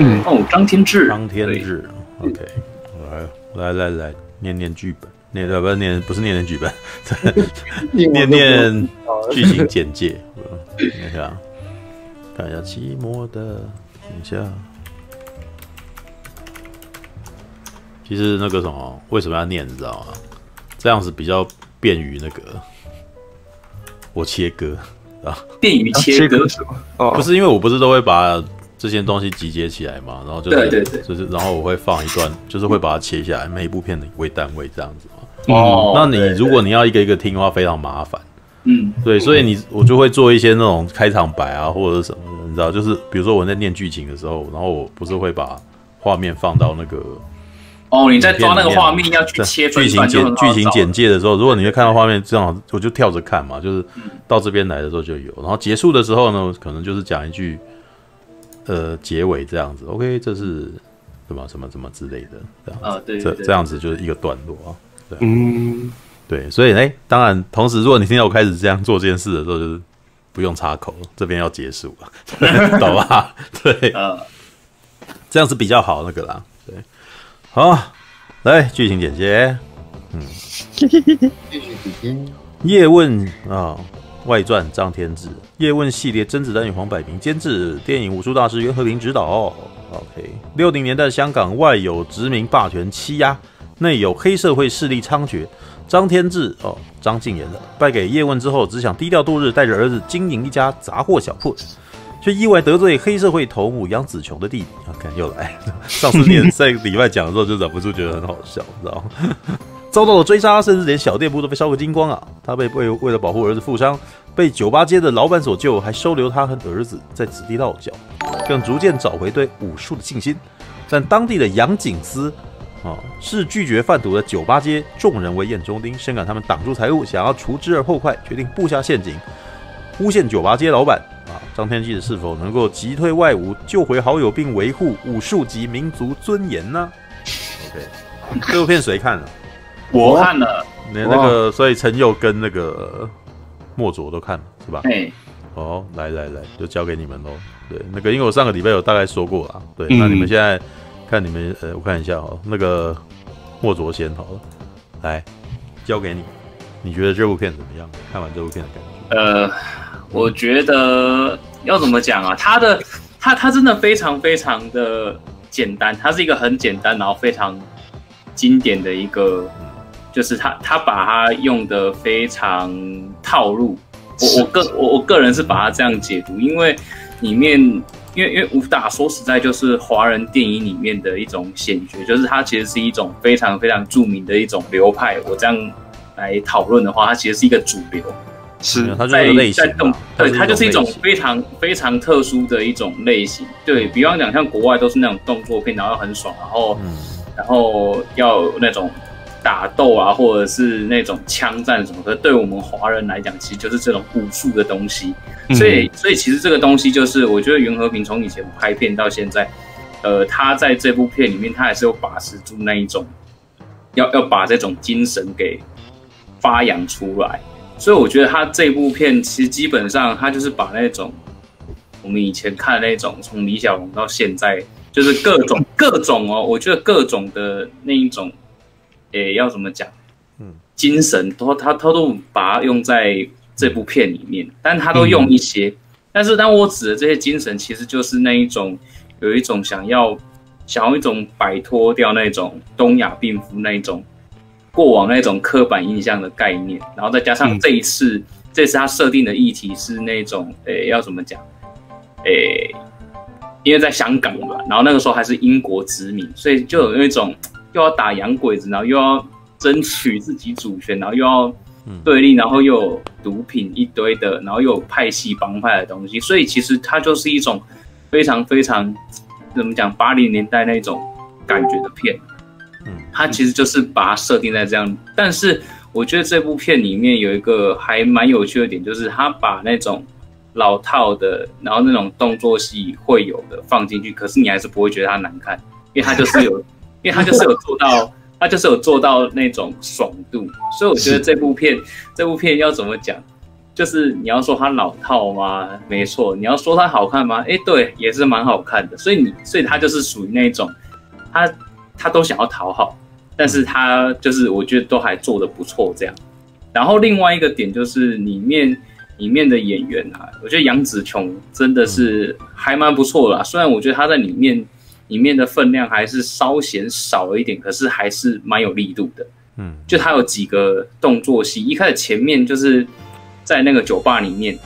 嗯。哦，张天志，张天志，OK，来来来来，念念剧本，念的不是念不是 念念剧本，念念剧情简介，看一下，看一下寂寞的，等一下，其实那个什么，为什么要念，你知道吗？这样子比较便于那个我切割啊，便于切割。是吗？哦，不是，因为我不是都会把。这些东西集结起来嘛，然后就是，对对对。就是，然后我会放一段，就是会把它切下来，每一部片的为单位这样子嘛。哦，那你如果你要一个一个听的话，非常麻烦。嗯，对，所以你我就会做一些那种开场白啊，或者是什么的，你知道，就是比如说我在念剧情的时候，然后我不是会把画面放到那个哦，你在抓那个画面要去切剧情简剧情简介的时候，如果你会看到画面正好，我就跳着看嘛，就是到这边来的时候就有，然后结束的时候呢，可能就是讲一句。呃，结尾这样子，OK，这是什么什么什么之类的，这样子，啊、对这这样子就是一个段落啊，对，嗯，对，所以哎、欸，当然，同时，如果你听到我开始这样做这件事的时候，就是不用插口，这边要结束了，懂吧？对，这样子比较好那个啦，对，好，来剧情简介，嗯，剧情简介，叶问啊。外传张天志，叶问系列甄子丹与黄百鸣监制，电影武术大师袁和平执导。OK，六零年代香港外有殖民霸权欺压，内有黑社会势力猖獗。张天志哦，张晋演的，败给叶问之后，只想低调度日，带着儿子经营一家杂货小铺，却意外得罪黑社会头目杨紫琼的弟弟。OK，又来，上次连在礼拜讲的时候就忍不住觉得很好笑，知道吗？遭到了追杀，甚至连小店铺都被烧个精光啊！他被为为了保护儿子负伤，被酒吧街的老板所救，还收留他和儿子在此地落脚，更逐渐找回对武术的信心。但当地的杨景思啊，是拒绝贩毒的酒吧街众人为眼中钉，深感他们挡住财物，想要除之而后快，决定布下陷阱，诬陷酒吧街老板啊！张天志是否能够击退外侮，救回好友，并维护武术及民族尊严呢？OK，这部片谁看了？我看了，那那个，所以陈佑跟那个莫卓都看了，是吧？哎，哦，来来来，就交给你们喽。对，那个，因为我上个礼拜有大概说过了，对，那你们现在看你们，呃，我看一下哦，那个莫卓先好了，来，交给你，你觉得这部片怎么样？看完这部片的感觉？呃，我觉得要怎么讲啊？他的，他他真的非常非常的简单，他是一个很简单，然后非常经典的一个。就是他，他把它用的非常套路。我我个我我个人是把它这样解读，因为里面，因为因为武打说实在就是华人电影里面的一种显学，就是它其实是一种非常非常著名的一种流派。我这样来讨论的话，它其实是一个主流。是，它就是类型。对，它就是一种非常非常特殊的一种类型。对，比方讲，像国外都是那种动作片，然后很爽，然后、嗯、然后要那种。打斗啊，或者是那种枪战什么的，对我们华人来讲，其实就是这种武术的东西。所以，所以其实这个东西就是，我觉得袁和平从以前拍片到现在，呃，他在这部片里面，他还是有把持住那一种，要要把这种精神给发扬出来。所以，我觉得他这部片其实基本上，他就是把那种我们以前看的那种，从李小龙到现在，就是各种各种哦，我觉得各种的那一种。诶、欸，要怎么讲？嗯，精神都他他都把它用在这部片里面，但他都用一些。嗯、但是当我指的这些精神，其实就是那一种，有一种想要想要一种摆脱掉那种东亚病夫那一种过往那种刻板印象的概念，然后再加上这一次，嗯、这次他设定的议题是那种，诶、欸，要怎么讲？诶、欸，因为在香港嘛，然后那个时候还是英国殖民，所以就有那种。又要打洋鬼子，然后又要争取自己主权，然后又要对立，然后又有毒品一堆的，然后又有派系帮派的东西，所以其实它就是一种非常非常怎么讲八零年代那种感觉的片。嗯，它其实就是把它设定在这样，但是我觉得这部片里面有一个还蛮有趣的点，就是他把那种老套的，然后那种动作戏会有的放进去，可是你还是不会觉得它难看，因为它就是有。因为他就是有做到，他就是有做到那种爽度，所以我觉得这部片，这部片要怎么讲，就是你要说它老套吗？没错。你要说它好看吗？哎、欸，对，也是蛮好看的。所以你，所以它就是属于那种，他他都想要讨好，但是他就是我觉得都还做的不错这样。然后另外一个点就是里面里面的演员啊，我觉得杨紫琼真的是还蛮不错的啦。虽然我觉得她在里面里面的分量还是稍显少了一点，可是还是蛮有力度的。嗯，就他有几个动作戏，一开始前面就是在那个酒吧里面，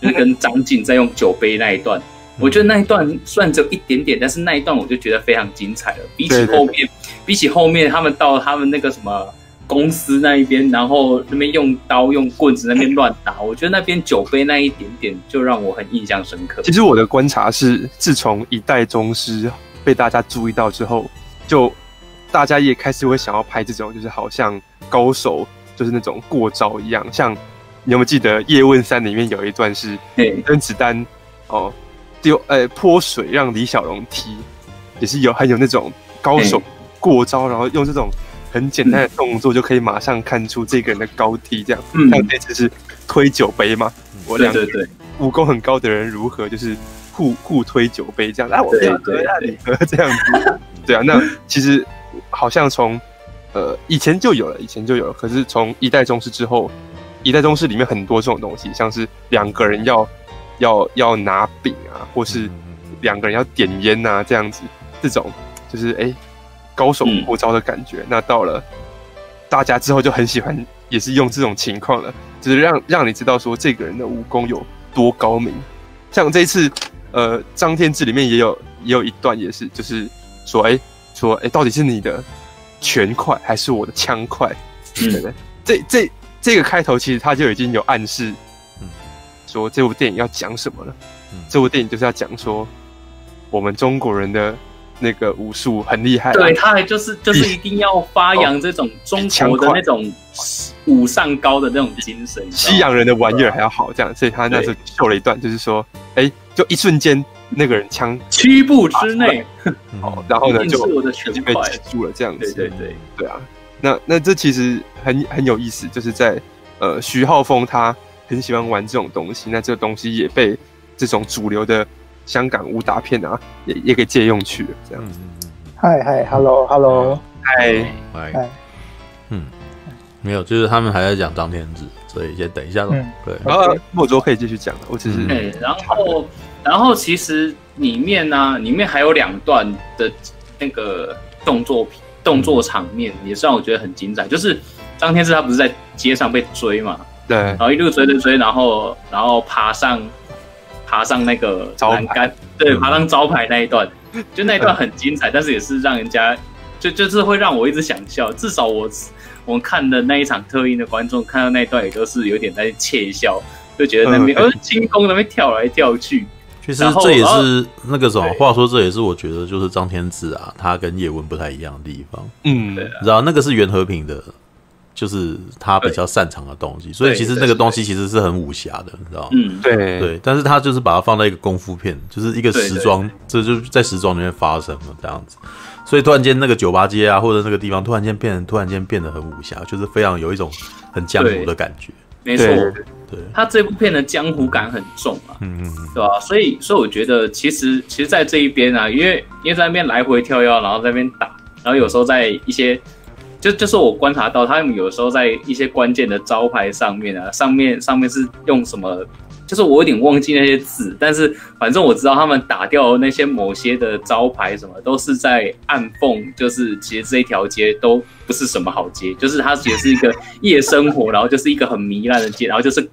就是跟张晋在用酒杯那一段，我觉得那一段虽然只有一点点，但是那一段我就觉得非常精彩了。比起后面，比起后面他们到他们那个什么公司那一边，然后那边用刀用棍子那边乱打，我觉得那边酒杯那一点点就让我很印象深刻。其实我的观察是，自从一代宗师被大家注意到之后，就。大家也开始会想要拍这种，就是好像高手就是那种过招一样。像你有没有记得《叶问三》里面有一段是甄子丹哦丢呃泼水让李小龙踢，也是有很有那种高手过招，然后用这种很简单的动作就可以马上看出这个人的高低。这样，像这次是推酒杯嘛？我两个武功很高的人如何就是互互推酒杯这样？啊，我这样喝，那你喝这样子？对啊，那其实。好像从，呃，以前就有了，以前就有了。可是从一代宗师之后，一代宗师里面很多这种东西，像是两个人要要要拿饼啊，或是两个人要点烟啊，这样子，这种就是哎、欸，高手过招的感觉。嗯、那到了大家之后就很喜欢，也是用这种情况了，就是让让你知道说这个人的武功有多高明。像这一次，呃，张天志里面也有也有一段也是，就是说哎。欸说，哎、欸，到底是你的拳快还是我的枪快？对不对？这这这个开头其实他就已经有暗示，说这部电影要讲什么了。这部电影就是要讲说，我们中国人的那个武术很厉害。对，他还就是就是一定要发扬这种中 国的那种武上高的那种精神。西洋人的玩意儿还要好，这样，所以他那时候秀了一段，就是说，哎、欸，就一瞬间。那个人枪七步之内，好，然后呢就已经被挤住了，这样子。对对对，对啊。那那这其实很很有意思，就是在呃徐浩峰他很喜欢玩这种东西，那这个东西也被这种主流的香港武打片啊也也给借用去了，这样。子。嗨嗨，hello hello，嗨。嗨，嗯，没有，就是他们还在讲张天志，所以先等一下喽。对，然后莫卓可以继续讲了，我只是对，然后。然后其实里面呢、啊，里面还有两段的那个动作动作场面，也是让我觉得很精彩。就是张天志他不是在街上被追嘛，对，然后一路追追追，然后然后爬上爬上那个栏杆，对，爬上招牌那一段，就那一段很精彩，但是也是让人家就就是会让我一直想笑。至少我我们看的那一场特映的观众看到那一段也都是有点在窃笑，就觉得那边呃轻功那边跳来跳去。其实这也是那个什么，话说这也是我觉得就是张天志啊，他跟叶问不太一样的地方。嗯，对，你知道那个是袁和平的，就是他比较擅长的东西，所以其实那个东西其实是很武侠的，你知道吗？嗯，对对，但是他就是把它放在一个功夫片，就是一个时装，这就在时装里面发生了这样子，所以突然间那个酒吧街啊，或者那个地方突然间变，突然间变得很武侠，就是非常有一种很江湖的感觉。没错。对，他这部片的江湖感很重啊，嗯嗯，对吧？所以，所以我觉得其实，其实，在这一边啊，因为因为在那边来回跳跃，然后在那边打，然后有时候在一些，就就是我观察到，他们有时候在一些关键的招牌上面啊，上面上面是用什么？就是我有点忘记那些字，但是反正我知道他们打掉那些某些的招牌，什么都是在暗讽，就是其实这一条街都不是什么好街，就是它也是一个夜生活，然后就是一个很糜烂的街，然后就是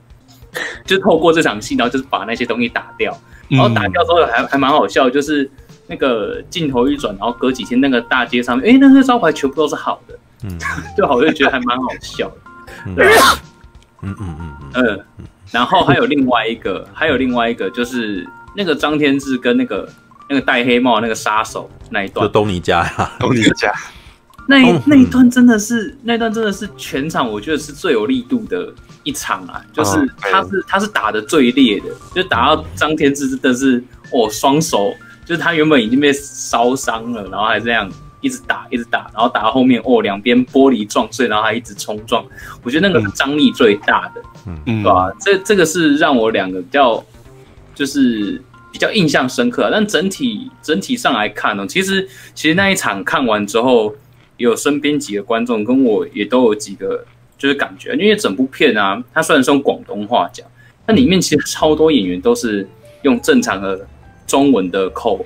就透过这场戏，然后就是把那些东西打掉，然后打掉之后还还蛮好笑，就是那个镜头一转，然后隔几天那个大街上面，哎，那些招牌全部都是好的，嗯，就好，就觉得还蛮好笑的，对，嗯嗯嗯嗯。嗯。然后还有另外一个，还有另外一个，就是那个张天志跟那个那个戴黑帽那个杀手那一段，就东尼家呀，东尼家，那一那一段真的是，那段真的是全场我觉得是最有力度的一场啊，就是他是他是打的最烈的，就打到张天志真的是哦双手，就是他原本已经被烧伤了，然后还这样。一直打一直打，然后打到后面哦，两边玻璃撞碎，然后还一直冲撞，我觉得那个是张力最大的，嗯，对吧？这这个是让我两个比较就是比较印象深刻，但整体整体上来看呢，其实其实那一场看完之后，有身边几个观众跟我也都有几个就是感觉，因为整部片啊，它虽然是用广东话讲，但里面其实超多演员都是用正常的。中文的口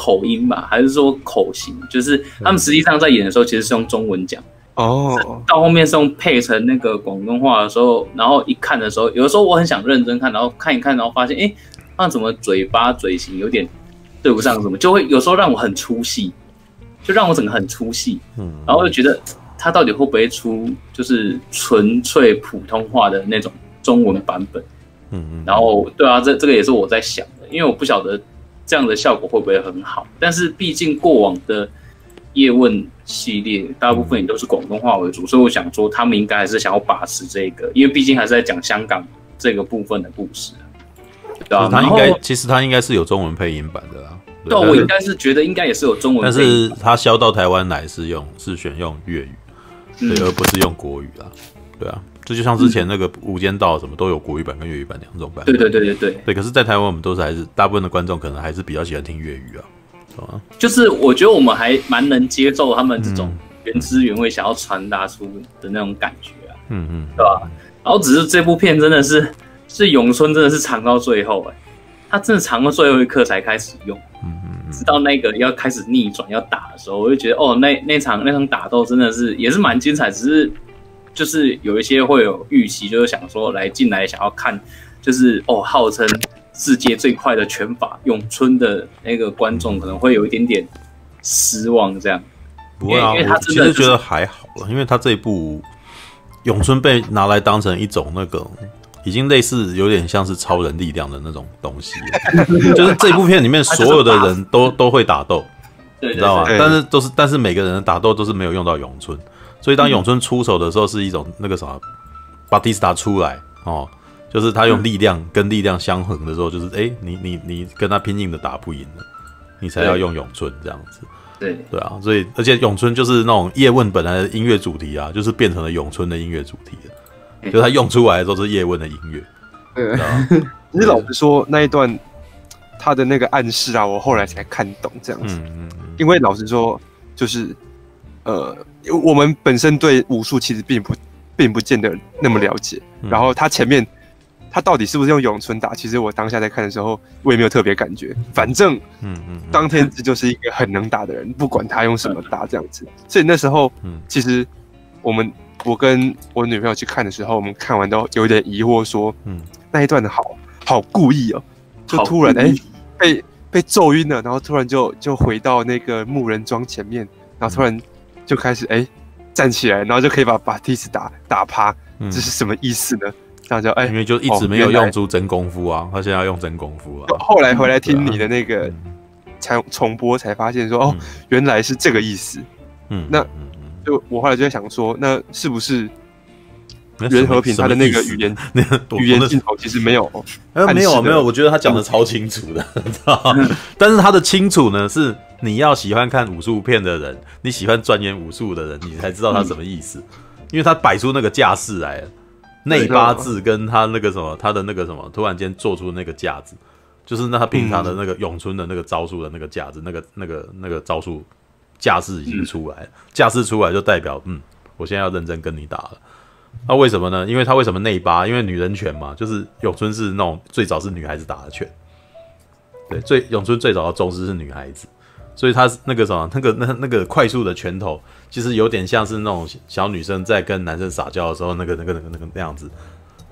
口音吧，还是说口型？就是他们实际上在演的时候，其实是用中文讲。哦，到后面是用配成那个广东话的时候，然后一看的时候，有的时候我很想认真看，然后看一看，然后发现，哎，那怎么嘴巴嘴型有点对不上？什么就会有时候让我很出戏，就让我整个很出戏。嗯，然后就觉得他到底会不会出就是纯粹普通话的那种中文版本？嗯嗯，然后对啊，这这个也是我在想的。因为我不晓得这样的效果会不会很好，但是毕竟过往的叶问系列大部分也都是广东话为主，所以我想说他们应该还是想要把持这个，因为毕竟还是在讲香港这个部分的故事，对啊，他应该其实他应该是有中文配音版的啦。对，我应该是觉得应该也是有中文，但是他销到台湾来是用是选用粤语，对，而不是用国语啦，对啊。这就像之前那个《无间道》什么都有国语版跟粤语版两种版。对对对对对。对，可是，在台湾我们都是还是大部分的观众可能还是比较喜欢听粤语啊，是吧？就是我觉得我们还蛮能接受他们这种原汁原味想要传达出的那种感觉啊，嗯嗯，对吧？然后只是这部片真的是是咏春真的是藏到最后哎，他真的藏到最后一刻才开始用，嗯嗯，直到那个要开始逆转要打的时候，我就觉得哦，那那场那场打斗真的是也是蛮精彩，只是。就是有一些会有预期，就是想说来进来想要看，就是哦，号称世界最快的拳法咏春的那个观众可能会有一点点失望，这样。不会啊，因为他真的、就是、其实觉得还好了，因为他这一部咏春被拿来当成一种那个已经类似有点像是超人力量的那种东西，就是这部片里面所有的人都 都会打斗，你知道吗？但是都是但是每个人的打斗都是没有用到咏春。所以当咏春出手的时候，是一种那个什么，巴蒂斯塔出来哦，就是他用力量跟力量相衡的时候，就是哎、欸，你你你跟他拼命的打不赢了，你才要用咏春这样子。对对啊，所以而且咏春就是那种叶问本来的音乐主题啊，就是变成了咏春的音乐主题了，就他用出来的时候是叶问的音乐。对啊，其实老实说那一段他的那个暗示啊，我后来才看懂这样子。嗯嗯，因为老实说就是呃。我们本身对武术其实并不，并不见得那么了解。嗯、然后他前面，他到底是不是用咏春打？其实我当下在看的时候，我也没有特别感觉。反正，嗯嗯，当天这就是一个很能打的人，不管他用什么打这样子。所以那时候，其实我们我跟我女朋友去看的时候，我们看完都有点疑惑，说，嗯，那一段的好好故意哦，就突然哎、欸、被被揍晕了，然后突然就就回到那个木人桩前面，然后突然。就开始哎、欸，站起来，然后就可以把把梯子打打趴，嗯、这是什么意思呢？这样就哎，因为就一直没有用出真功夫啊，他现在要用真功夫啊。后来回来听你的那个才重播，才发现说、嗯、哦，原来是这个意思。嗯，那就我后来就在想说，那是不是？袁和平他的那个语言，那个语言镜头其实没有，呃，没有没有，我觉得他讲的超清楚的，知道但是他的清楚呢，是你要喜欢看武术片的人，你喜欢钻研武术的人，你才知道他什么意思，嗯、因为他摆出那个架势来了，内八字跟他那个什么，他的那个什么，突然间做出那个架子，就是那他平常的那个咏春的那个招数的那个架子，那个那个那个招数架势已经出来，架势出来就代表，嗯，我现在要认真跟你打了。那、为什么呢？因为他为什么内八？因为女人拳嘛，就是咏春是那种最早是女孩子打的拳。对，最咏春最早的宗师是女孩子，所以他那个什么，那个那那个快速的拳头，其实有点像是那种小女生在跟男生撒娇的时候那个那个那个那个那样子，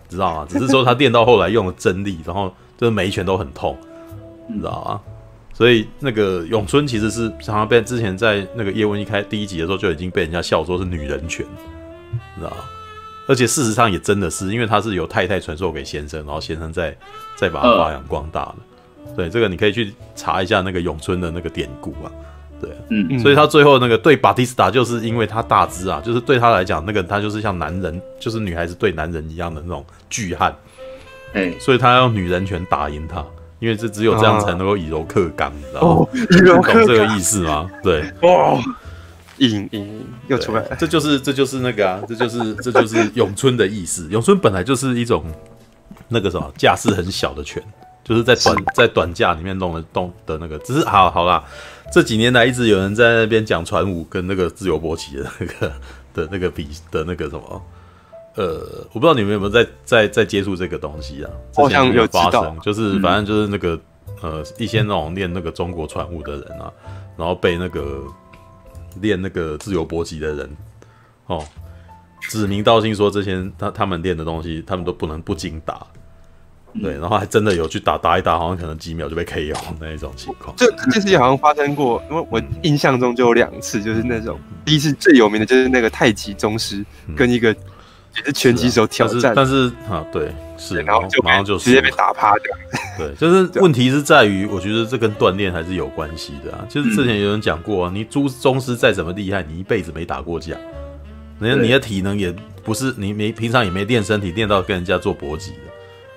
知道吗？只是说他练到后来用了真力，然后就是每一拳都很痛，你知道吗？所以那个咏春其实是常常被之前在那个叶问一开第一集的时候就已经被人家笑说是女人拳，你知道吗？而且事实上也真的是，因为他是由太太传授给先生，然后先生再再把它发扬光大对，这个你可以去查一下那个咏春的那个典故啊。对，嗯嗯。所以他最后那个对巴蒂斯塔，就是因为他大只啊，就是对他来讲，那个他就是像男人，就是女孩子对男人一样的那种巨汉。哎、欸，所以他要用女人拳打赢他，因为这只有这样才能够以柔克刚，你知道吗？哦，懂这个意思吗？对，哦，隐隐又出来了，这就是这就是那个啊，这就是这就是咏春的意思。咏春本来就是一种那个什么架势很小的拳，就是在短在短架里面弄的动的那个。只是好好啦，这几年来一直有人在那边讲传武跟那个自由搏击的那个 的那个比的那个什么。呃，我不知道你们有没有在在在接触这个东西啊？好像有发生，就是反正就是那个、嗯、呃一些那种练那个中国传武的人啊，然后被那个练那个自由搏击的人。哦指名道姓说这些他他们练的东西，他们都不能不经打，对，然后还真的有去打打一打，好像可能几秒就被 KO 那一种情况。这这件事情好像发生过，因为我印象中就有两次，就是那种第一次最有名的就是那个太极宗师跟一个。也是拳击手挑战，但是，啊，对，是，然后就马上就直接被打趴掉。对，就是问题是在于，我觉得这跟锻炼还是有关系的啊。就是之前有人讲过啊，你朱宗师再怎么厉害，你一辈子没打过架，人家你的体能也不是你没平常也没练身体练到跟人家做搏击的，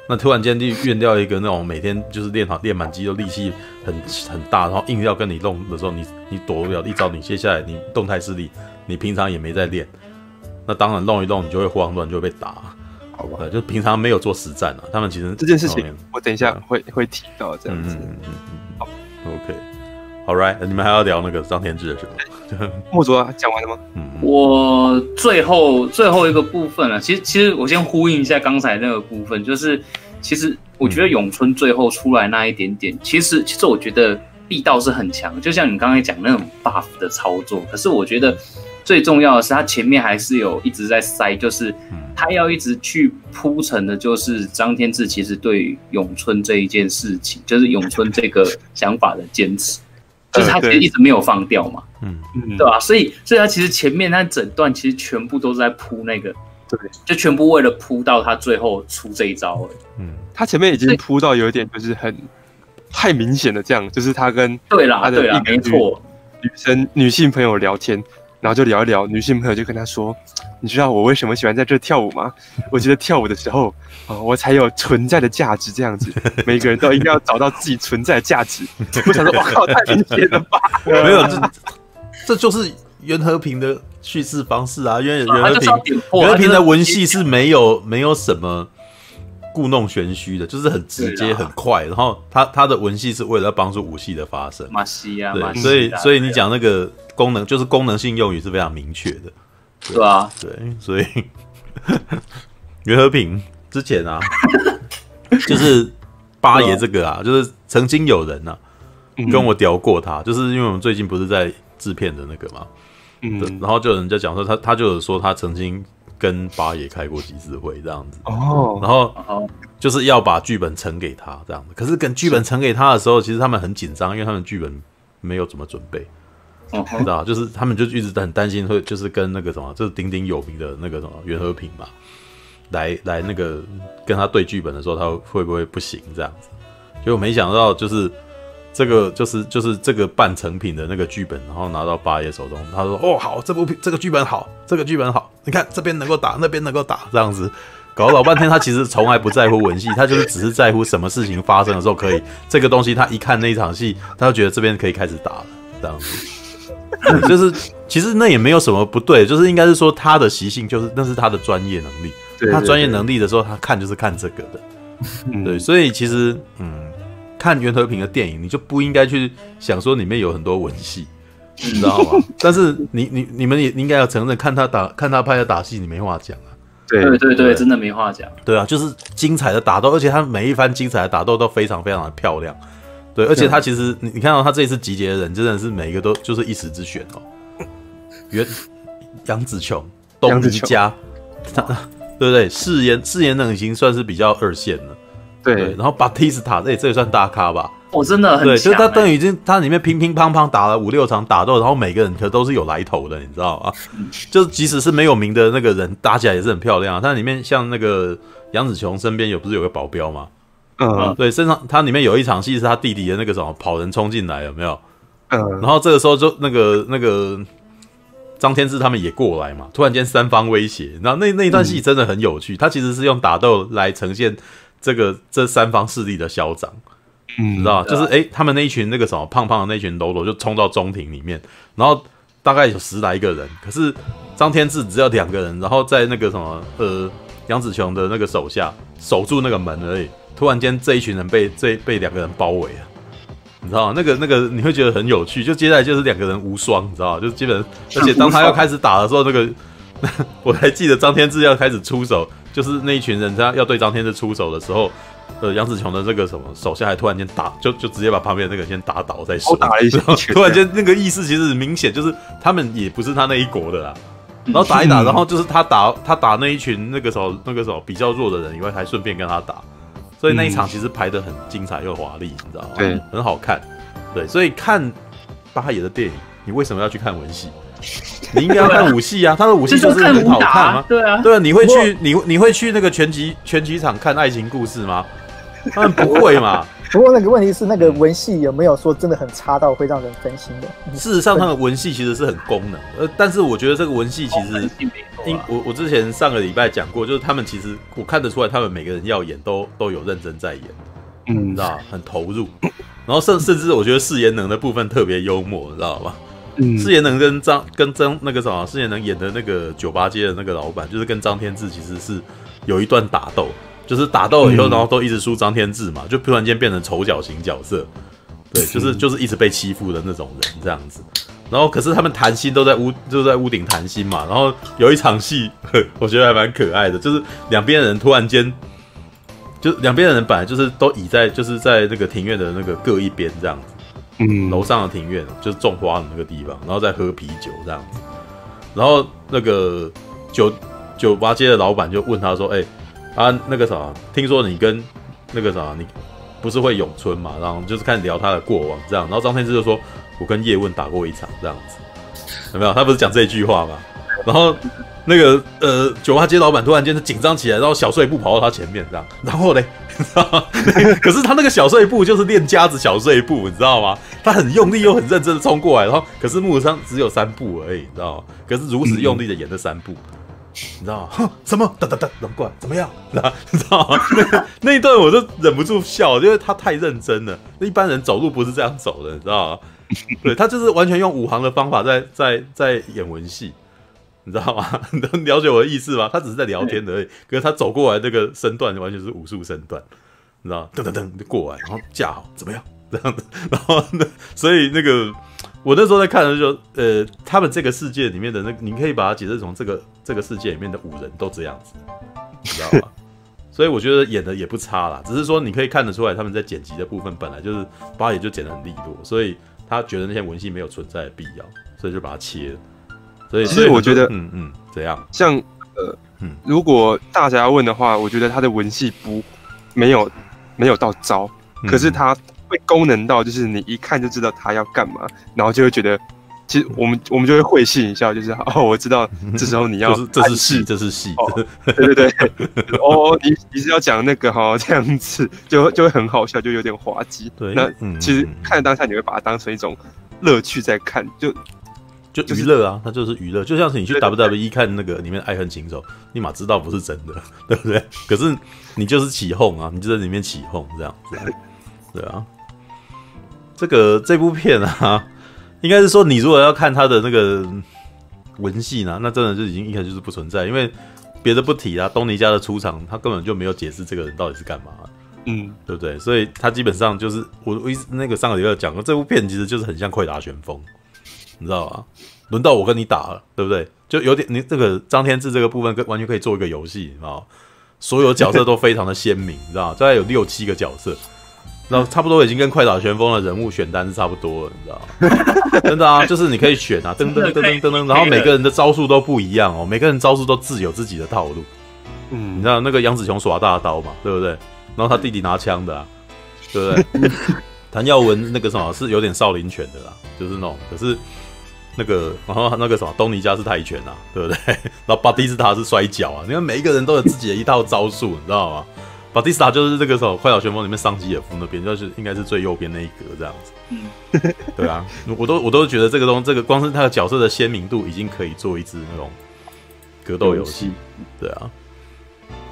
那突然间就怨掉一个那种每天就是练好练满肌肉力气很很大，然后硬要跟你弄的时候，你你躲不了一招，你接下来你动态视力，你平常也没在练。那当然弄一弄，你就会慌乱，就会被打，好吧？就平常没有做实战啊。他们其实这件事情，我等一下会、啊、会提到这样子。嗯嗯嗯好，OK，好，right，你们还要聊那个张天志的事吗？木卓讲完了吗？嗯，我最后最后一个部分了。其实其实我先呼应一下刚才那个部分，就是其实我觉得咏春最后出来那一点点，嗯、其实其实我觉得力道是很强，就像你刚才讲那种 buff 的操作。可是我觉得。最重要的是，他前面还是有一直在塞，就是他要一直去铺陈的，就是张天志其实对于咏春这一件事情，就是咏春这个想法的坚持，就是他其实一直没有放掉嘛，嗯。嗯，对吧？所以，所以他其实前面那整段其实全部都是在铺那个，对，就全部为了铺到他最后出这一招。嗯，他前面已经铺到有一点就是很太明显的这样，就是他跟对啦，对啦，没错，女生女性朋友聊天。然后就聊一聊，女性朋友就跟他说：“你知道我为什么喜欢在这跳舞吗？我觉得跳舞的时候，啊、呃，我才有存在的价值。这样子，每个人都应该要找到自己存在的价值。”我想说，我靠，太明显了吧？没有，这这就是袁和平的叙事方式啊。因为袁和平，袁和平的文戏是没有没有什么故弄玄虚的，就是很直接很快。然后他他的文戏是为了要帮助武戏的发生。马西啊，对，所以所以你讲那个。功能就是功能性用语是非常明确的，对，对啊，对，所以 袁和平之前啊，就是八爷这个啊，就是曾经有人啊跟我聊过他，就是因为我们最近不是在制片的那个嘛，嗯，然后就有人家讲说他，他就有说他曾经跟八爷开过几次会这样子，哦，然后就是要把剧本呈给他这样子，可是跟剧本呈给他的时候，其实他们很紧张，因为他们剧本没有怎么准备。知道，就是他们就一直很担心，会就是跟那个什么，就是鼎鼎有名的那个什么袁和平嘛，来来那个跟他对剧本的时候，他会不会不行这样子？结果没想到，就是这个就是就是这个半成品的那个剧本，然后拿到八爷手中，他说：“哦，好，这部这个剧本好，这个剧本好，你看这边能够打，那边能够打，这样子搞了老半天，他其实从来不在乎文戏，他就是只是在乎什么事情发生的时候可以这个东西，他一看那一场戏，他就觉得这边可以开始打了，这样子。” 就是其实那也没有什么不对，就是应该是说他的习性就是那是他的专业能力，他专业能力的时候他看就是看这个的，嗯、对，所以其实嗯，看袁和平的电影你就不应该去想说里面有很多文戏，你知道吗？但是你你你们也应该要承认，看他打看他拍的打戏你没话讲啊，对对对，对。真的没话讲，对啊，就是精彩的打斗，而且他每一番精彩的打斗都非常非常的漂亮。对，而且他其实，你你看到他这一次集结的人，真的是每一个都就是一时之选哦。原杨紫琼、东尼家，他对不对？誓言誓言等已经算是比较二线了。对，对，然后巴蒂斯塔，这这也算大咖吧？哦，真的很对，就他等于已经他里面乒乒乓乓打了五六场打斗，然后每个人可都是有来头的，你知道吗？就即使是没有名的那个人，打起来也是很漂亮啊。他里面像那个杨紫琼身边有不是有个保镖吗？嗯，对，身上他里面有一场戏是他弟弟的那个什么跑人冲进来，有没有？嗯，然后这个时候就那个那个张天志他们也过来嘛，突然间三方威胁，然后那那一段戏真的很有趣，他其实是用打斗来呈现这个这三方势力的嚣张，你知道就是哎、欸，他们那一群那个什么胖胖的那群喽啰就冲到中庭里面，然后大概有十来个人，可是张天志只要两个人，然后在那个什么呃杨子琼的那个手下守住那个门而已。突然间，这一群人被这被两个人包围了，你知道吗？那个那个你会觉得很有趣，就接下来就是两个人无双，你知道吗？就是基本，而且当他要开始打的时候，那个 我还记得张天志要开始出手，就是那一群人他要对张天志出手的时候。呃，杨子琼的这个什么手下还突然间打，就就直接把旁边那个先打倒再说。打一下，突然间那个意思其实很明显，就是他们也不是他那一国的啦。然后打一打，然后就是他打他打那一群那个时候那个时候比较弱的人以外，还顺便跟他打，所以那一场其实排的很精彩又华丽，你知道吗？对，很好看。对，所以看八爷的电影，你为什么要去看文戏？你应该要看武戏啊，他的武戏就是很好看吗？对啊，对啊，你会去你你会去那个拳击拳击场看爱情故事吗？他们不会嘛？不过那个问题是，那个文戏有没有说真的很差到会让人分心的？事实上，他的文戏其实是很功能，呃，但是我觉得这个文戏其实，因我我之前上个礼拜讲过，就是他们其实我看得出来，他们每个人要演都都有认真在演，嗯，你知道很投入，然后甚甚至我觉得释延能的部分特别幽默，你知道吧？嗯，释延能跟张跟张那个什么，释延能演的那个酒吧街的那个老板，就是跟张天志其实是有一段打斗。就是打斗了以后，然后都一直输张天志嘛，就突然间变成丑角型角色，对，就是。就是一直被欺负的那种人这样子。然后可是他们谈心都在屋，就在屋顶谈心嘛。然后有一场戏，我觉得还蛮可爱的，就是两边的人突然间，就两边的人本来就是都倚在，就是在那个庭院的那个各一边这样子，嗯，楼上的庭院就是种花的那个地方，然后在喝啤酒这样子。然后那个酒酒吧街的老板就问他说：“哎、欸。”啊，那个啥，听说你跟那个啥，你不是会咏春嘛？然后就是开始聊他的过往，这样。然后张天志就说：“我跟叶问打过一场，这样子，有没有？”他不是讲这句话吗？然后那个呃，酒吧街老板突然间就紧张起来，然后小碎步跑到他前面，这样。然后嘞，可是他那个小碎步就是练家子小碎步，你知道吗？他很用力又很认真的冲过来，然后可是幕上只有三步而已，你知道吗？可是如此用力的演这三步。你知道吗？哼，什么？哒哒哒，龙怪怎么样？你知道吗？那那一段我都忍不住笑，因为他太认真了。一般人走路不是这样走的，你知道吗？对，他就是完全用武行的方法在在在演文戏，你知道吗？你能了解我的意思吗？他只是在聊天而已，可是他走过来那个身段完全是武术身段，你知道吗？噔噔噔就过来，然后架好，怎么样？这样子，然后那所以那个。我那时候在看的时候，呃，他们这个世界里面的那个，你可以把它解释成这个这个世界里面的五人都这样子，你知道吗？所以我觉得演的也不差啦，只是说你可以看得出来他们在剪辑的部分本来就是八爷就剪得很利落，所以他觉得那些文戏没有存在的必要，所以就把它切了。所以，所以我觉得，嗯嗯，怎样？像呃，嗯，如果大家要问的话，我觉得他的文戏不没有没有到糟，可是他。会功能到就是你一看就知道他要干嘛，然后就会觉得，其实我们我们就会会心一笑，就是哦，我知道这时候你要，这是戏，这是戏，哦，对对对，哦，你你是要讲那个哈这样子，就就会很好笑，就有点滑稽。对，那其实看当下你会把它当成一种乐趣在看，就就娱乐啊，它就是娱乐，就像是你去 WWE 看那个里面爱恨情仇，立马知道不是真的，对不对？可是你就是起哄啊，你就在里面起哄这样子，对啊。这个这部片啊，应该是说你如果要看他的那个文戏呢，那真的就已经一开始就是不存在，因为别的不提啊，东尼家的出场，他根本就没有解释这个人到底是干嘛，嗯，对不对？所以他基本上就是我我那个上个礼拜讲过，这部片其实就是很像快打旋风，你知道吧？轮到我跟你打了，对不对？就有点你这个张天志这个部分，跟完全可以做一个游戏，你知道吗？所有角色都非常的鲜明，你知道吗？大概有六七个角色。那差不多已经跟快打旋风的人物选单是差不多了，你知道吗？真的啊，就是你可以选啊，噔噔噔噔噔噔，然后每个人的招数都不一样哦，每个人招数都自有自己的套路。嗯，你知道那个杨子琼耍大刀嘛，对不对？然后他弟弟拿枪的，啊，对不对？谭耀文那个什么是有点少林拳的啦，就是那种，可是那个然后那个什么东尼家是泰拳啊，对不对？然后巴蒂斯塔是摔跤啊，你看每一个人都有自己的一套招数，你知道吗？巴蒂斯塔就是这个时候《快打旋风》里面桑吉尔夫那边，就是应该是最右边那一格这样子。嗯，对啊，我都我都觉得这个东这个光是他的角色的鲜明度，已经可以做一支那种格斗游戏。对啊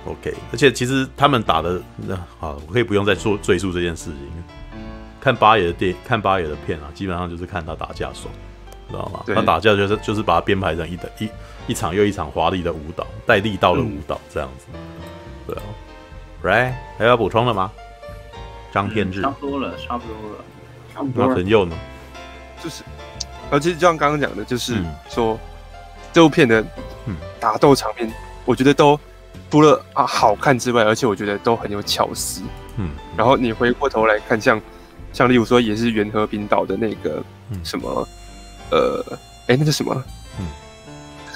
，OK，而且其实他们打的那好，我可以不用再做赘述这件事情。看八爷的电，看八爷的片啊，基本上就是看他打架爽，知道吗？他打架就是就是把他编排成一的一一场又一场华丽的舞蹈，带力道的舞蹈这样子。对啊，Right，还要补充的吗？张天志，差不多了，差不多了，差不多了。那陈佑呢？就是，而且就像刚刚讲的，就是说、嗯、这部片的打斗场面，我觉得都。除了啊好看之外，而且我觉得都很有巧思。嗯，然后你回过头来看像，像像例如说，也是袁和平导的那个什么，嗯、呃，哎、欸，那个什么，嗯，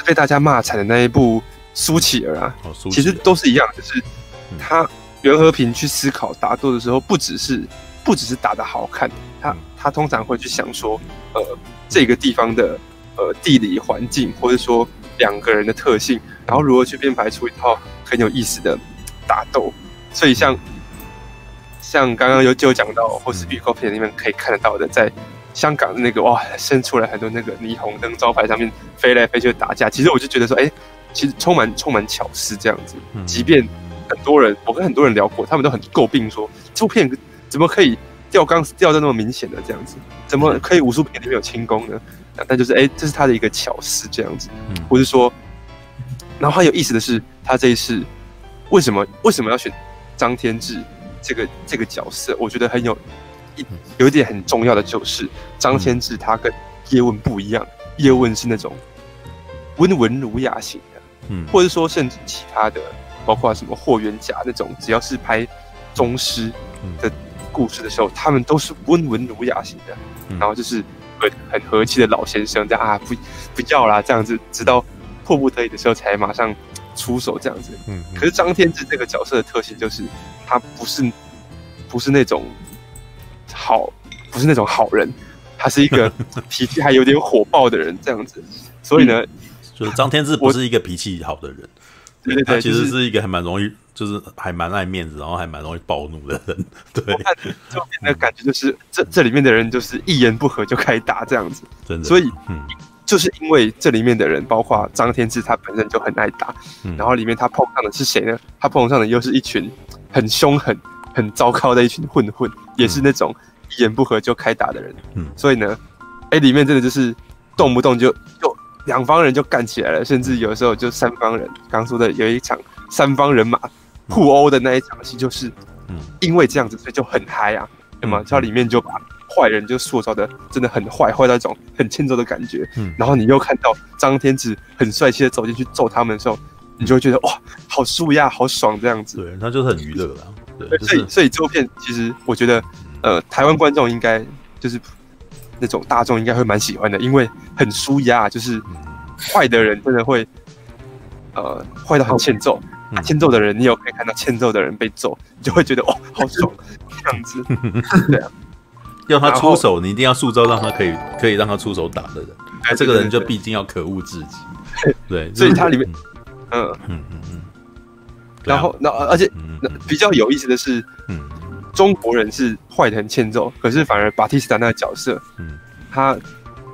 被大家骂惨的那一部苏乞儿啊，哦、其实都是一样，就是他袁和平去思考打斗的时候，不只是不只是打的好看，他他通常会去想说，呃，这个地方的呃地理环境，或者说两个人的特性，然后如何去编排出一套。很有意思的打斗，所以像像刚刚有就讲到，或是预告片里面可以看得到的，在香港的那个哇，伸出来很多那个霓虹灯招牌上面飞来飞去的打架，其实我就觉得说，哎、欸，其实充满充满巧思这样子。即便很多人，我跟很多人聊过，他们都很诟病说，这部片怎么可以掉钢丝掉的那么明显的这样子？怎么可以武术片里面有轻功呢？但就是哎、欸，这是他的一个巧思这样子，或是说。然后很有意思的是，他这一次为什么为什么要选张天志这个这个角色？我觉得很有一有一点很重要的就是张天志他跟叶问不一样，叶问是那种温文儒雅型的，嗯，或者说甚至其他的，包括什么霍元甲那种，只要是拍宗师的故事的时候，他们都是温文儒雅型的，然后就是很很和气的老先生，这样啊不不要啦这样子，直到。迫不得已的时候才马上出手这样子，嗯，可是张天志这个角色的特性就是他不是不是那种好，不是那种好人，他是一个 脾气还有点火爆的人这样子，所以呢，嗯、就是张天志不是一个脾气好的人，对对对，他其实是一个还蛮容易，就是还蛮爱面子，然后还蛮容易暴怒的人，对。这边的感觉就是这这里面的人就是一言不合就开打这样子，真的，所以嗯。就是因为这里面的人，包括张天志，他本身就很爱打，嗯、然后里面他碰上的是谁呢？他碰上的又是一群很凶狠、很糟糕的一群混混，也是那种一言不合就开打的人。嗯，所以呢，哎，里面真的就是动不动就就两方人就干起来了，甚至有的时候就三方人。刚说的有一场三方人马互殴的那一场戏，就是因为这样子，所以就很嗨啊，那么它里面就把。坏人就塑造的真的很坏，坏到一种很欠揍的感觉。嗯，然后你又看到张天志很帅气的走进去揍他们的时候，你就会觉得哇，好舒压，好爽这样子。对，他就是很娱乐啦。对，对所以所以这部片其实我觉得，呃，台湾观众应该就是那种大众应该会蛮喜欢的，因为很舒压，就是坏的人真的会呃坏到很欠揍，欠揍的人你有可以看到欠揍的人被揍，你就会觉得哇，好爽这样子。对啊。要他出手，你一定要塑造让他可以可以让他出手打的人。那，这个人就毕竟要可恶至极。对，所以他里面，嗯嗯嗯嗯。然后，那而且比较有意思的是，嗯，中国人是坏的很欠揍，可是反而巴蒂斯坦那个角色，嗯，他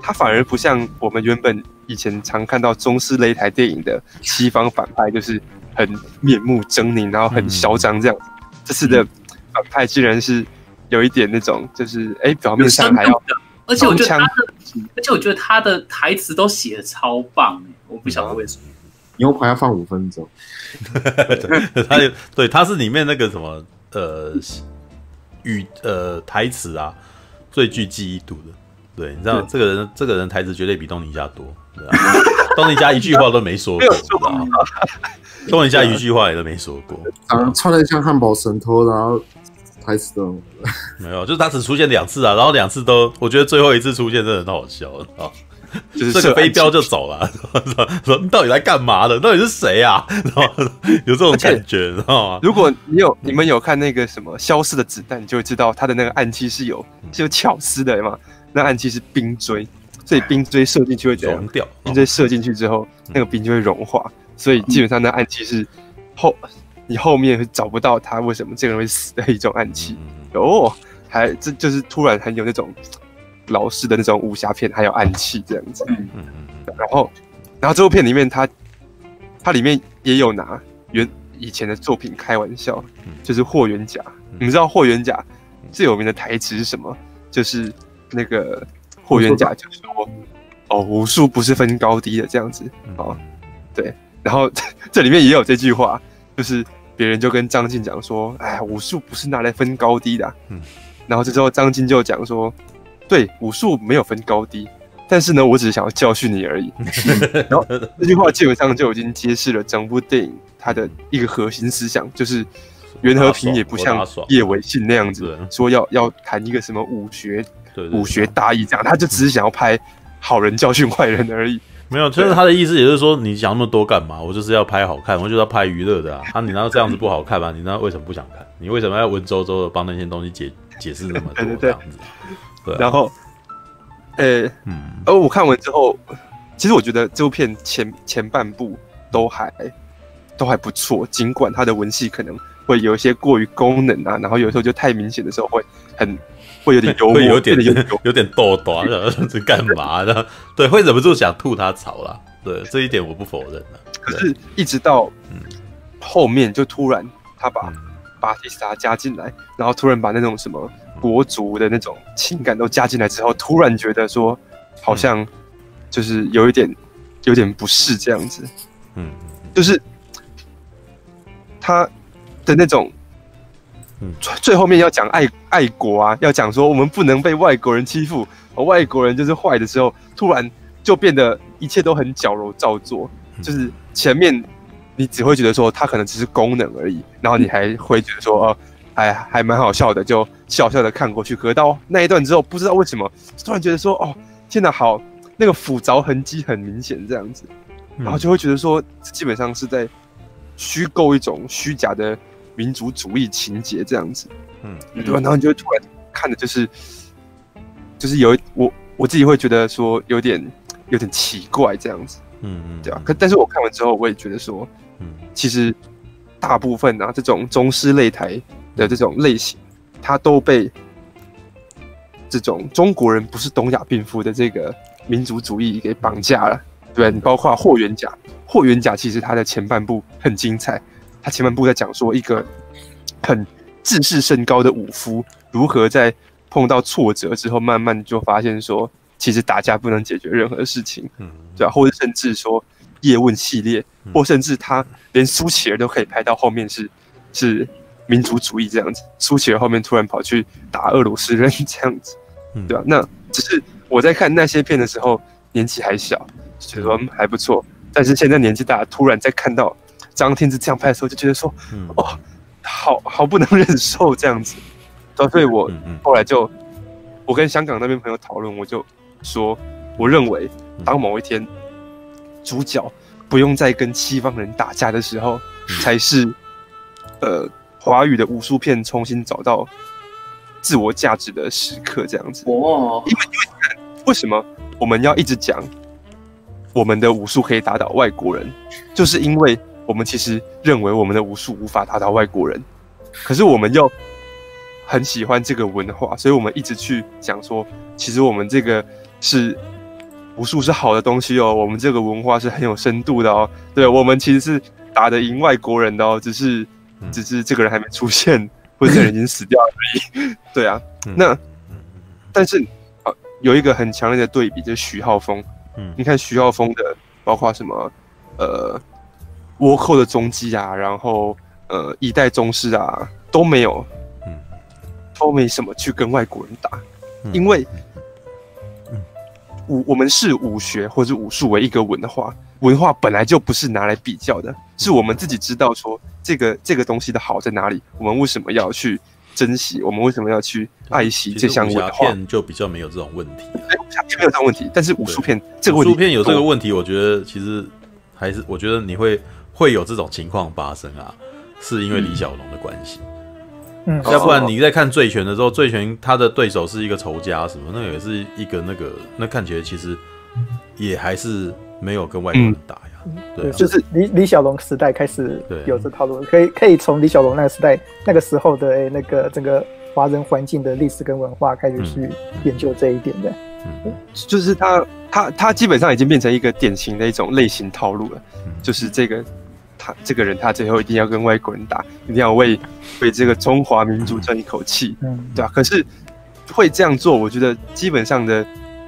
他反而不像我们原本以前常看到中式擂台电影的西方反派，就是很面目狰狞，然后很嚣张这样子。这次的反派竟然是。有一点那种，就是哎、欸，表面上还要，而且我觉得他的，而且我觉得他的台词都写的超棒，我不晓得为什么。牛排要放五分钟，他对他是里面那个什么呃语呃台词啊最具记忆度的。对，你知道这个人这个人台词绝对比东尼加多，对吧？东尼加一句话都没说过，东尼加一句话也都没说过，啊，穿的像汉堡神偷，然后。台词都没有，就是他只出现两次啊，然后两次都，我觉得最后一次出现真的很好笑啊，就是这个飞镖就走了，说你到底来干嘛的？到底是谁啊？然后有这种感觉，知道吗？如果你有你们有看那个什么消失的子弹，你就会知道他的那个暗器是有是有巧思的嘛。那暗器是冰锥，所以冰锥射进去会融掉，冰锥射进去之后，那个冰就会融化，所以基本上那暗器是后。你后面会找不到他为什么这个人会死的一种暗器哦，还这就是突然很有那种老式的那种武侠片，还有暗器这样子。嗯嗯嗯。然后，然后这部片里面它，它里面也有拿原以前的作品开玩笑，就是霍元甲。你们知道霍元甲最有名的台词是什么？就是那个霍元甲就说：“哦，武术不是分高低的这样子。”哦，对。然后 这里面也有这句话，就是别人就跟张晋讲说：“哎，武术不是拿来分高低的啊。”嗯。然后这时候张晋就讲说：“对，武术没有分高低。”但是呢，我只是想要教训你而已。然后这句话基本上就已经揭示了整部电影它的一个核心思想，就是袁和平也不像叶伟信那样子说要要谈一个什么武学武学大义这样，他就只是想要拍好人教训坏人而已。没有，就是他的意思，也就是说你想那么多干嘛？我就是要拍好看，我就是要拍娱乐的啊！啊，你难道这样子不好看吗？你那为什么不想看？你为什么要文绉绉的帮那些东西解解释那么多 这样子？对，然后。呃、欸，嗯，而我看完之后，其实我觉得这部片前前半部都还都还不错，尽管它的文戏可能会有一些过于功能啊，然后有时候就太明显的时候会很 会有点幽默，会有点有，有点逗短的 是干嘛的？对，会忍不住想吐他槽啦。对，这一点我不否认的。可是，一直到后面就突然他把巴蒂斯塔加进来，然后突然把那种什么。国族的那种情感都加进来之后，突然觉得说，好像就是有一点，有点不适这样子。嗯，就是他的那种，嗯，最后面要讲爱爱国啊，要讲说我们不能被外国人欺负，而外国人就是坏的时候，突然就变得一切都很矫揉造作。就是前面你只会觉得说他可能只是功能而已，然后你还会觉得说哦。还还蛮好笑的，就笑笑的看过去。可到那一段之后，不知道为什么，突然觉得说，哦，天哪，好，那个斧凿痕迹很明显，这样子，然后就会觉得说，基本上是在虚构一种虚假的民族主义情节，这样子，嗯，对吧？然后你就会突然看的就是，就是有我我自己会觉得说，有点有点奇怪，这样子，嗯嗯，对吧？可但是我看完之后，我也觉得说，嗯，其实大部分啊，这种宗师擂台。的这种类型，它都被这种中国人不是东亚病夫的这个民族主义给绑架了。对，你包括霍元甲，霍元甲其实他的前半部很精彩，他前半部在讲说一个很自视甚高的武夫如何在碰到挫折之后，慢慢就发现说，其实打架不能解决任何事情，嗯，对吧？或者甚至说叶问系列，或甚至他连苏乞儿都可以拍到后面是是。民族主义这样子，苏乞儿后面突然跑去打俄罗斯人这样子，对吧？那只是我在看那些片的时候，年纪还小，觉得说还不错。但是现在年纪大，突然在看到张天志这样拍的时候，就觉得说，哦，好好不能忍受这样子。所以，我后来就我跟香港那边朋友讨论，我就说，我认为当某一天主角不用再跟西方人打架的时候，才是呃。华语的武术片重新找到自我价值的时刻，这样子。哦，因为因为为什么我们要一直讲我们的武术可以打倒外国人？就是因为我们其实认为我们的武术无法打倒外国人，可是我们又很喜欢这个文化，所以我们一直去讲说，其实我们这个是武术是好的东西哦，我们这个文化是很有深度的哦。对，我们其实是打得赢外国人的哦，只是。只是这个人还没出现，或者人已经死掉而已。对啊，那但是啊，有一个很强烈的对比，就是徐浩峰。嗯，你看徐浩峰的，包括什么呃倭寇的踪迹啊，然后呃一代宗师啊都没有，嗯，都没什么去跟外国人打，因为武我们视武学或者武术为一个文化，文化本来就不是拿来比较的，是我们自己知道说。这个这个东西的好在哪里？我们为什么要去珍惜？我们为什么要去爱惜这项文化？片就比较没有这种问题，哎，武侠片没有这种问题，但是武术片这个问题，武术片有这个问题，我觉得其实还是我觉得你会会有这种情况发生啊，是因为李小龙的关系。嗯，要不然你在看《醉拳》的时候，《醉拳》他的对手是一个仇家什么，那也是一个那个，那看起来其实也还是没有跟外国人打。嗯对，就是李李小龙时代开始有这套路，可以可以从李小龙那个时代那个时候的诶那个整个华人环境的历史跟文化开始去研究这一点的。嗯，就是他他他基本上已经变成一个典型的一种类型套路了，就是这个他这个人他最后一定要跟外国人打，一定要为为这个中华民族争一口气，嗯，对吧？可是会这样做，我觉得基本上的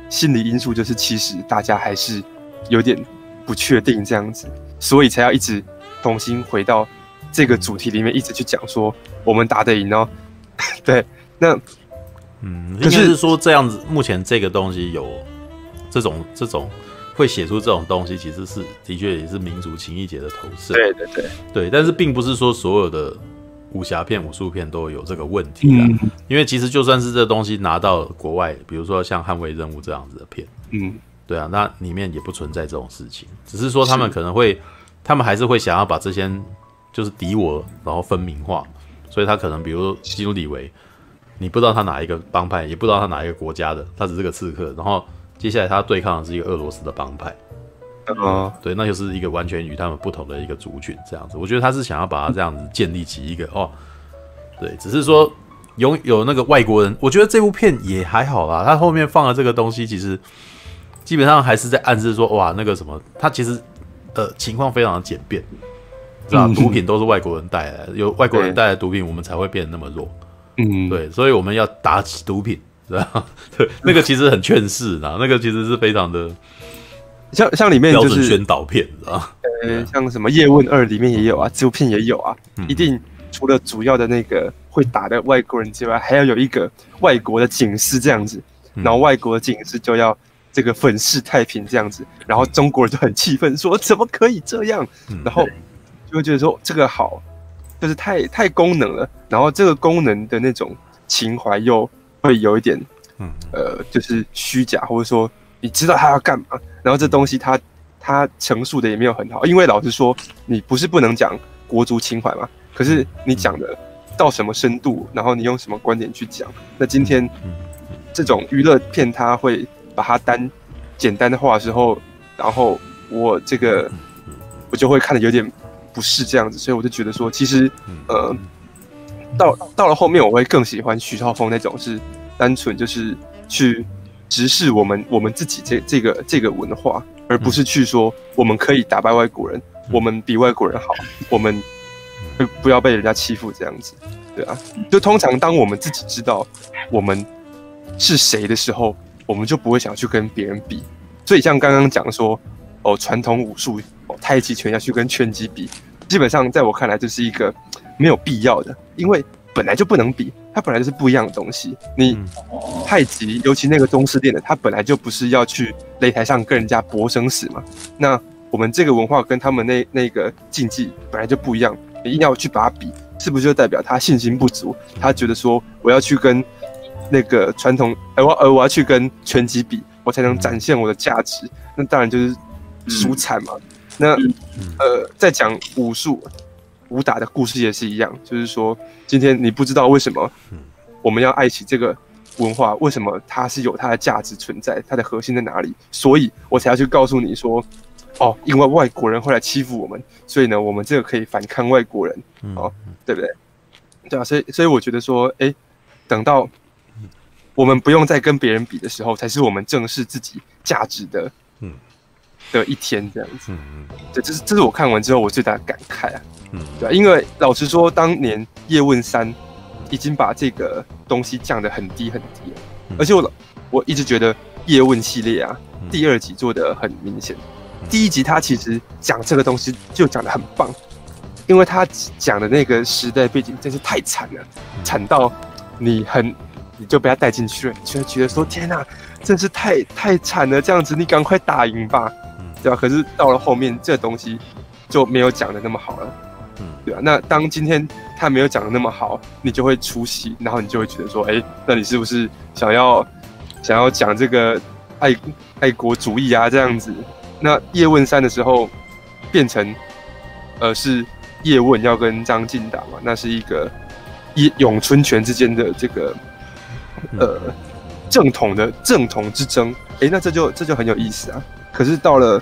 心理因素就是，其实大家还是有点不确定这样子，所以才要一直重新回到这个主题里面，一直去讲说我们打得赢哦。对，那嗯，应该是说这样子，目前这个东西有这种这种。会写出这种东西，其实是的确也是民族情谊节的投射。对对对对，但是并不是说所有的武侠片、武术片都有这个问题的。嗯，因为其实就算是这东西拿到国外，比如说像《捍卫任务》这样子的片，嗯，对啊，那里面也不存在这种事情，只是说他们可能会，他们还是会想要把这些就是敌我，然后分明化，所以他可能比如基努里维，你不知道他哪一个帮派，也不知道他哪一个国家的，他只是个刺客，然后。接下来他对抗的是一个俄罗斯的帮派，嗯，对，那就是一个完全与他们不同的一个族群，这样子。我觉得他是想要把它这样子建立起一个哦，对，只是说有有那个外国人，我觉得这部片也还好啦。他后面放的这个东西，其实基本上还是在暗示说，哇，那个什么，他其实呃情况非常的简便，知道毒品都是外国人带来的，有外国人带来毒品，我们才会变得那么弱，嗯，对，所以我们要打击毒品。对，那个其实很劝世的，那个其实是非常的，像像里面就是宣导片，啊，呃，像什么《叶问二》里面也有啊，纪录片也有啊，一定除了主要的那个会打的外国人之外，还要有一个外国的警司这样子，然后外国的警司就要这个粉饰太平这样子，然后中国人就很气愤，说怎么可以这样，然后就会觉得说这个好，就是太太功能了，然后这个功能的那种情怀又。会有一点，嗯，呃，就是虚假，或者说你知道他要干嘛，然后这东西他他陈述的也没有很好，因为老实说，你不是不能讲国足情怀嘛，可是你讲的到什么深度，然后你用什么观点去讲，那今天这种娱乐片他会把它单简单的画的时候，然后我这个我就会看得有点不是这样子，所以我就觉得说，其实呃。到到了后面，我会更喜欢徐少峰那种，是单纯就是去直视我们我们自己这这个这个文化，而不是去说我们可以打败外国人，我们比外国人好，我们不不要被人家欺负这样子，对啊，就通常当我们自己知道我们是谁的时候，我们就不会想去跟别人比。所以像刚刚讲说，哦，传统武术，哦，太极拳要去跟拳击比，基本上在我看来这是一个。没有必要的，因为本来就不能比，它本来就是不一样的东西。你太极，尤其那个宗师练的，它本来就不是要去擂台上跟人家搏生死嘛。那我们这个文化跟他们那那个竞技本来就不一样，你硬要去把它比，是不是就代表他信心不足？他觉得说我要去跟那个传统，呃，我呃我要去跟拳击比，我才能展现我的价值。那当然就是输惨嘛。那呃，在讲武术。武打的故事也是一样，就是说，今天你不知道为什么我们要爱惜这个文化，为什么它是有它的价值存在，它的核心在哪里？所以我才要去告诉你说，哦，因为外国人会来欺负我们，所以呢，我们这个可以反抗外国人，哦，对不对？对啊，所以所以我觉得说，哎，等到我们不用再跟别人比的时候，才是我们正视自己价值的，嗯，的一天这样子。嗯，对，这是这是我看完之后我最大的感慨啊。嗯，对啊，因为老实说，当年叶问三已经把这个东西降得很低很低。了，而且我我一直觉得叶问系列啊，第二集做的很明显，第一集他其实讲这个东西就讲得很棒，因为他讲的那个时代背景真是太惨了，惨到你很你就被他带进去了，你就会觉得说天哪，真是太太惨了，这样子你赶快打赢吧，对吧？可是到了后面这东西就没有讲的那么好了。对啊，那当今天他没有讲的那么好，你就会出戏，然后你就会觉得说，哎，那你是不是想要想要讲这个爱爱国主义啊这样子？那叶问三的时候变成，呃，是叶问要跟张晋打嘛，那是一个叶咏春拳之间的这个呃正统的正统之争，哎，那这就这就很有意思啊。可是到了。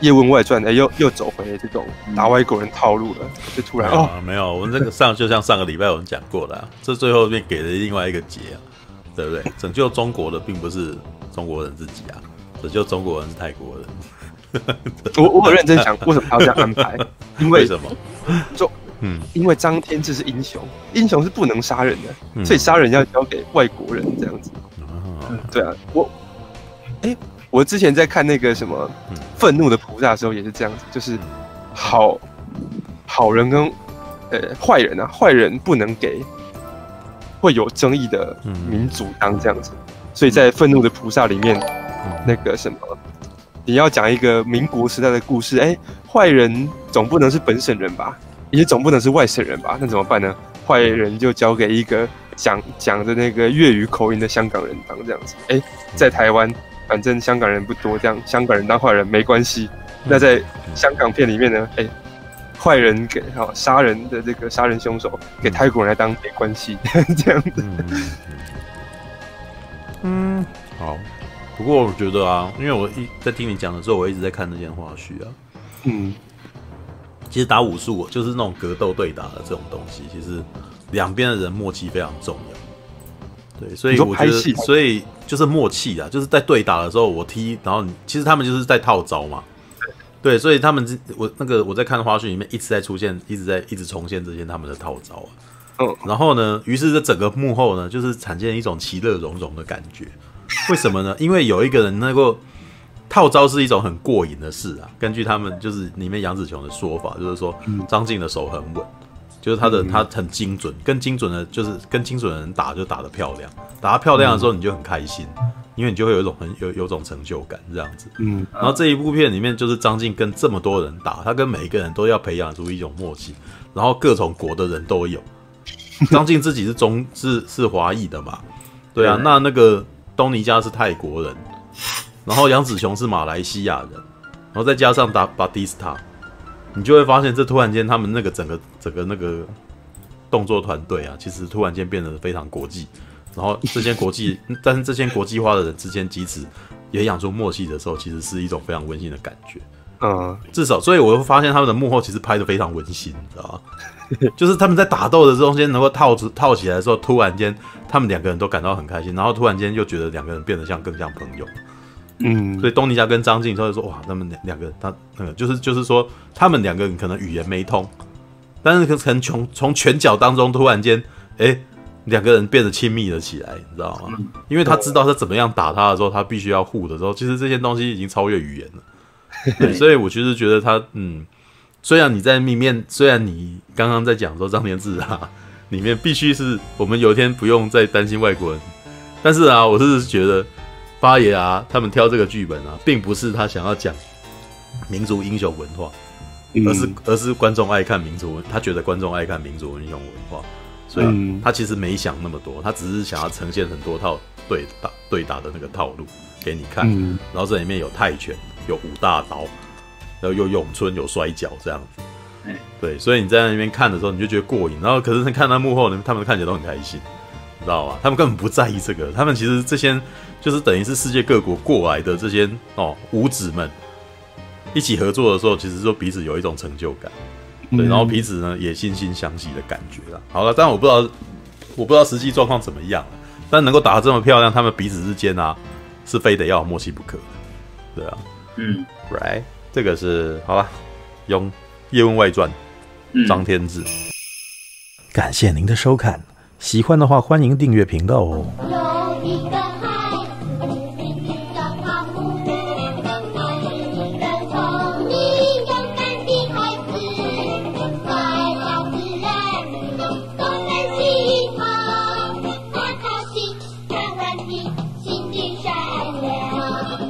叶问外传，哎、欸，又又走回这种打外国人套路了，就突然哦，没有，我们这个上就像上个礼拜我们讲过的，这最后面给了另外一个结啊，对不对？拯救中国的并不是中国人自己啊，拯救中国人是泰国人。我我很认真想，为什么他要这样安排？因为，为什么？就嗯，因为张天志是英雄，英雄是不能杀人的，嗯、所以杀人要交给外国人这样子。嗯、对啊，我，哎、欸，我之前在看那个什么《愤怒的菩萨》的时候也是这样子，就是好好人跟呃坏人啊，坏人不能给会有争议的民族当这样子，所以在《愤怒的菩萨》里面，那个什么。你要讲一个民国时代的故事，哎、欸，坏人总不能是本省人吧，也总不能是外省人吧？那怎么办呢？坏人就交给一个讲讲的那个粤语口音的香港人当这样子。哎、欸，在台湾，反正香港人不多，这样香港人当坏人没关系。那在香港片里面呢？哎、欸，坏人给好杀人的这个杀人凶手给泰国人来当没关系，这样子。嗯，好。不过我觉得啊，因为我一在听你讲的时候，我一直在看那件花絮啊。嗯，其实打武术就是那种格斗对打的这种东西，其实两边的人默契非常重要。对，所以我觉得，所以就是默契啊，就是在对打的时候，我踢，然后你其实他们就是在套招嘛。对，所以他们我那个我在看花絮里面一直在出现，一直在一直重现这些他们的套招啊。嗯，然后呢，于是这整个幕后呢，就是产生一种其乐融融的感觉。为什么呢？因为有一个人能够套招是一种很过瘾的事啊。根据他们就是里面杨紫琼的说法，就是说张晋的手很稳，就是他的他很精准，更精准的，就是跟精准的人打就打得漂亮，打得漂亮的时候你就很开心，因为你就会有一种很有有种成就感这样子。嗯，然后这一部片里面就是张晋跟这么多人打，他跟每一个人都要培养出一种默契，然后各种国的人都有。张晋自己是中是是华裔的嘛？对啊，那那个。东尼加是泰国人，然后杨子雄是马来西亚人，然后再加上达巴蒂斯塔，你就会发现这突然间他们那个整个整个那个动作团队啊，其实突然间变得非常国际。然后这些国际，但是这些国际化的人之间彼此也养出默契的时候，其实是一种非常温馨的感觉。嗯，至少，所以我会发现他们的幕后其实拍的非常温馨，你知道吗？就是他们在打斗的中间能够套出套起来的时候，突然间他们两个人都感到很开心，然后突然间又觉得两个人变得像更像朋友。嗯，所以东尼家跟张晋他就说哇，他们两两个人他那个就是就是说他们两个人可能语言没通，但是可能从从拳脚当中突然间哎两个人变得亲密了起来，你知道吗？因为他知道他怎么样打他的时候，他必须要护的时候，其实这些东西已经超越语言了。所以我其实觉得他嗯。虽然你在里面，虽然你刚刚在讲说张天志啊，里面必须是我们有一天不用再担心外国人，但是啊，我是觉得八爷啊，他们挑这个剧本啊，并不是他想要讲民族英雄文化，而是而是观众爱看民族，他觉得观众爱看民族英雄文化，所以他其实没想那么多，他只是想要呈现很多套对打对打的那个套路给你看，然后这里面有泰拳，有武大刀。然后有咏春，有摔跤这样子，对，所以你在那边看的时候，你就觉得过瘾。然后可是看到幕后，他们看起来都很开心，你知道吧？他们根本不在意这个，他们其实这些就是等于是世界各国过来的这些哦舞子们一起合作的时候，其实说彼此有一种成就感，对，然后彼此呢也惺惺相惜的感觉了。好了，但我不知道我不知道实际状况怎么样，但能够打得这么漂亮，他们彼此之间啊是非得要有默契不可的，对啊，嗯，right。这个是好了，用《叶问外传》张天志。感谢您的收看，喜欢的话欢迎订阅频道哦。